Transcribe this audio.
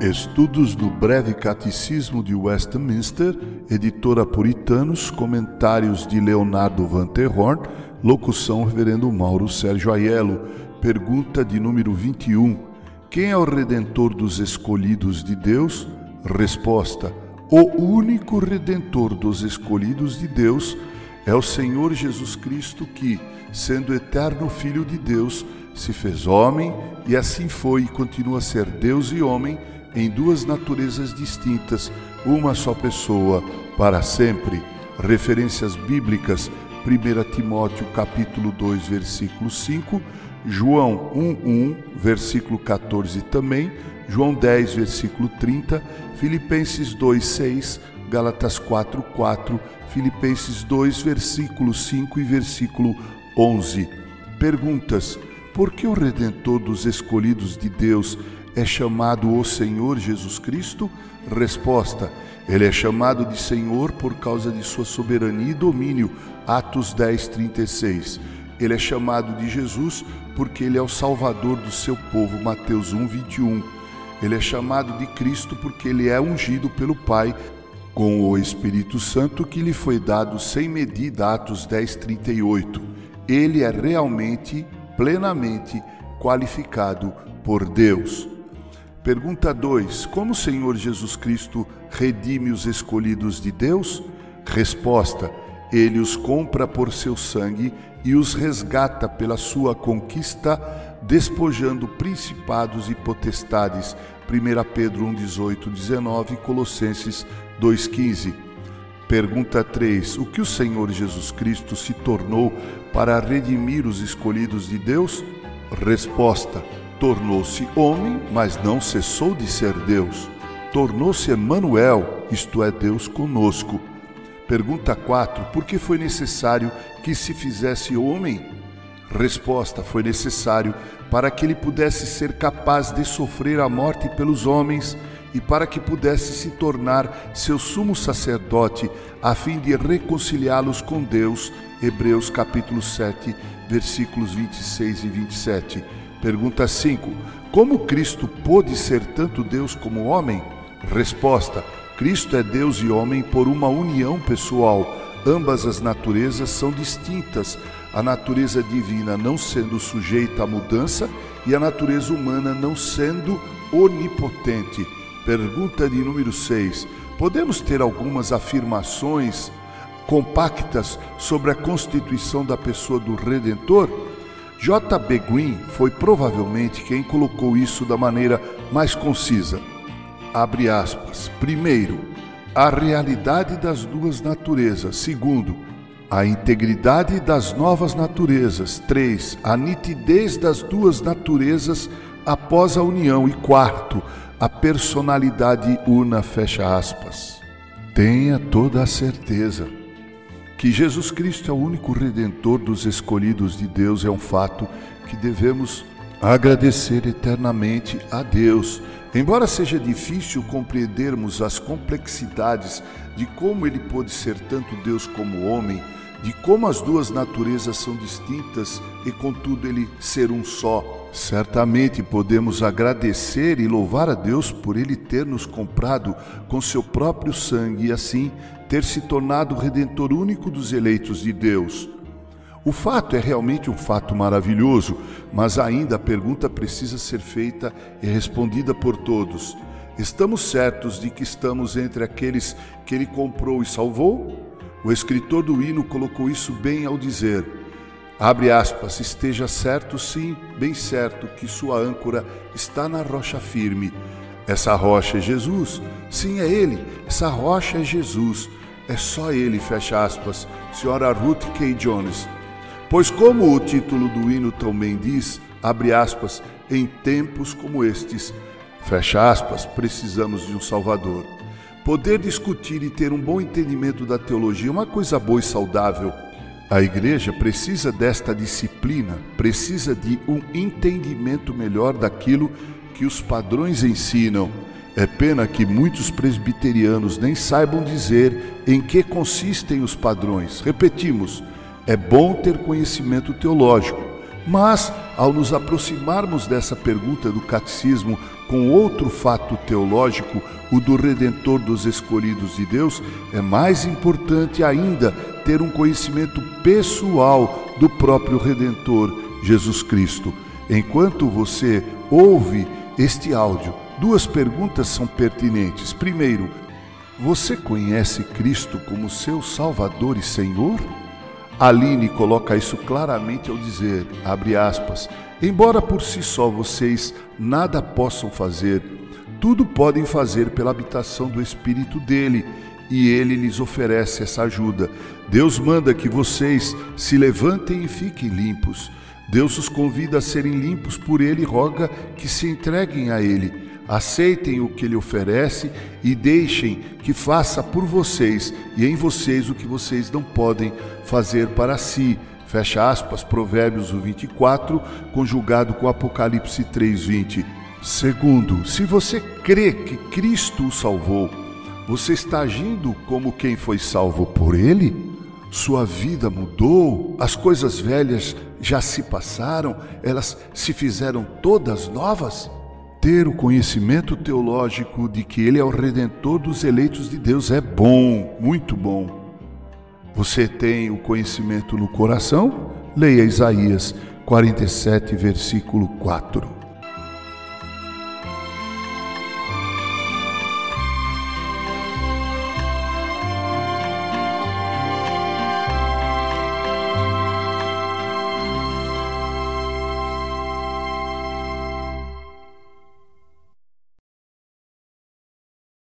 Estudos do Breve Catecismo de Westminster, editora Puritanos, comentários de Leonardo Van ter Horn, locução Reverendo Mauro Sérgio Aiello, pergunta de número 21. Quem é o redentor dos escolhidos de Deus? Resposta: O único redentor dos escolhidos de Deus é o Senhor Jesus Cristo que, sendo eterno Filho de Deus, se fez homem e assim foi e continua a ser Deus e homem em duas naturezas distintas, uma só pessoa, para sempre. Referências bíblicas: 1 Timóteo capítulo 2, versículo 5, João 1:1, versículo 14 também, João 10, versículo 30, Filipenses 2:6, Gálatas 4:4, Filipenses 2, versículo 5 e versículo 11. Perguntas: Por que o redentor dos escolhidos de Deus é chamado o Senhor Jesus Cristo? Resposta: Ele é chamado de Senhor por causa de sua soberania e domínio. Atos 10, 36. Ele é chamado de Jesus porque ele é o Salvador do seu povo. Mateus 1, 21. Ele é chamado de Cristo porque ele é ungido pelo Pai com o Espírito Santo que lhe foi dado sem medida. Atos 10, 38. Ele é realmente, plenamente qualificado por Deus. Pergunta 2: Como o Senhor Jesus Cristo redime os escolhidos de Deus? Resposta: Ele os compra por seu sangue e os resgata pela sua conquista, despojando principados e potestades. 1 Pedro 1, 18, 19 Colossenses 2,15. Pergunta 3: O que o Senhor Jesus Cristo se tornou para redimir os escolhidos de Deus? Resposta: Tornou-se homem, mas não cessou de ser Deus. Tornou-se Emanuel, isto é, Deus conosco. Pergunta 4: Por que foi necessário que se fizesse homem? Resposta: Foi necessário para que ele pudesse ser capaz de sofrer a morte pelos homens e para que pudesse se tornar seu sumo sacerdote, a fim de reconciliá-los com Deus. Hebreus capítulo 7, versículos 26 e 27. Pergunta 5: Como Cristo pôde ser tanto Deus como homem? Resposta: Cristo é Deus e homem por uma união pessoal. Ambas as naturezas são distintas, a natureza divina não sendo sujeita à mudança e a natureza humana não sendo onipotente. Pergunta de número 6. Podemos ter algumas afirmações compactas sobre a constituição da pessoa do Redentor? J.B. Green foi provavelmente quem colocou isso da maneira mais concisa. Abre aspas. Primeiro, a realidade das duas naturezas. Segundo, a integridade das novas naturezas. Três, a nitidez das duas naturezas após a união. E quarto, a personalidade una. Fecha aspas. Tenha toda a certeza que Jesus Cristo é o único redentor dos escolhidos de Deus é um fato que devemos agradecer eternamente a Deus. Embora seja difícil compreendermos as complexidades de como ele pôde ser tanto Deus como homem, de como as duas naturezas são distintas e contudo ele ser um só, certamente podemos agradecer e louvar a Deus por ele ter nos comprado com seu próprio sangue e assim ter se tornado o redentor único dos eleitos de Deus. O fato é realmente um fato maravilhoso, mas ainda a pergunta precisa ser feita e respondida por todos. Estamos certos de que estamos entre aqueles que ele comprou e salvou? O escritor do hino colocou isso bem ao dizer: abre aspas, esteja certo, sim, bem certo, que sua âncora está na rocha firme. Essa rocha é Jesus? Sim, é Ele. Essa rocha é Jesus. É só ele, fecha aspas, senhora Ruth K. Jones. Pois como o título do hino também diz, abre aspas, em tempos como estes, fecha aspas, precisamos de um Salvador. Poder discutir e ter um bom entendimento da teologia é uma coisa boa e saudável. A igreja precisa desta disciplina, precisa de um entendimento melhor daquilo que os padrões ensinam é pena que muitos presbiterianos nem saibam dizer em que consistem os padrões. Repetimos, é bom ter conhecimento teológico, mas ao nos aproximarmos dessa pergunta do catecismo com outro fato teológico, o do redentor dos escolhidos de Deus, é mais importante ainda ter um conhecimento pessoal do próprio redentor, Jesus Cristo. Enquanto você ouve este áudio, duas perguntas são pertinentes. Primeiro, você conhece Cristo como seu Salvador e Senhor? Aline coloca isso claramente ao dizer, abre aspas, embora por si só vocês nada possam fazer, tudo podem fazer pela habitação do Espírito dele, e ele lhes oferece essa ajuda. Deus manda que vocês se levantem e fiquem limpos. Deus os convida a serem limpos por ele e roga que se entreguem a ele aceitem o que ele oferece e deixem que faça por vocês e em vocês o que vocês não podem fazer para si. Fecha aspas, Provérbios 24, conjugado com Apocalipse 3:20. Segundo, se você crê que Cristo o salvou, você está agindo como quem foi salvo por ele? Sua vida mudou, as coisas velhas já se passaram, elas se fizeram todas novas? Ter o conhecimento teológico de que Ele é o redentor dos eleitos de Deus é bom, muito bom. Você tem o conhecimento no coração? Leia Isaías 47, versículo 4.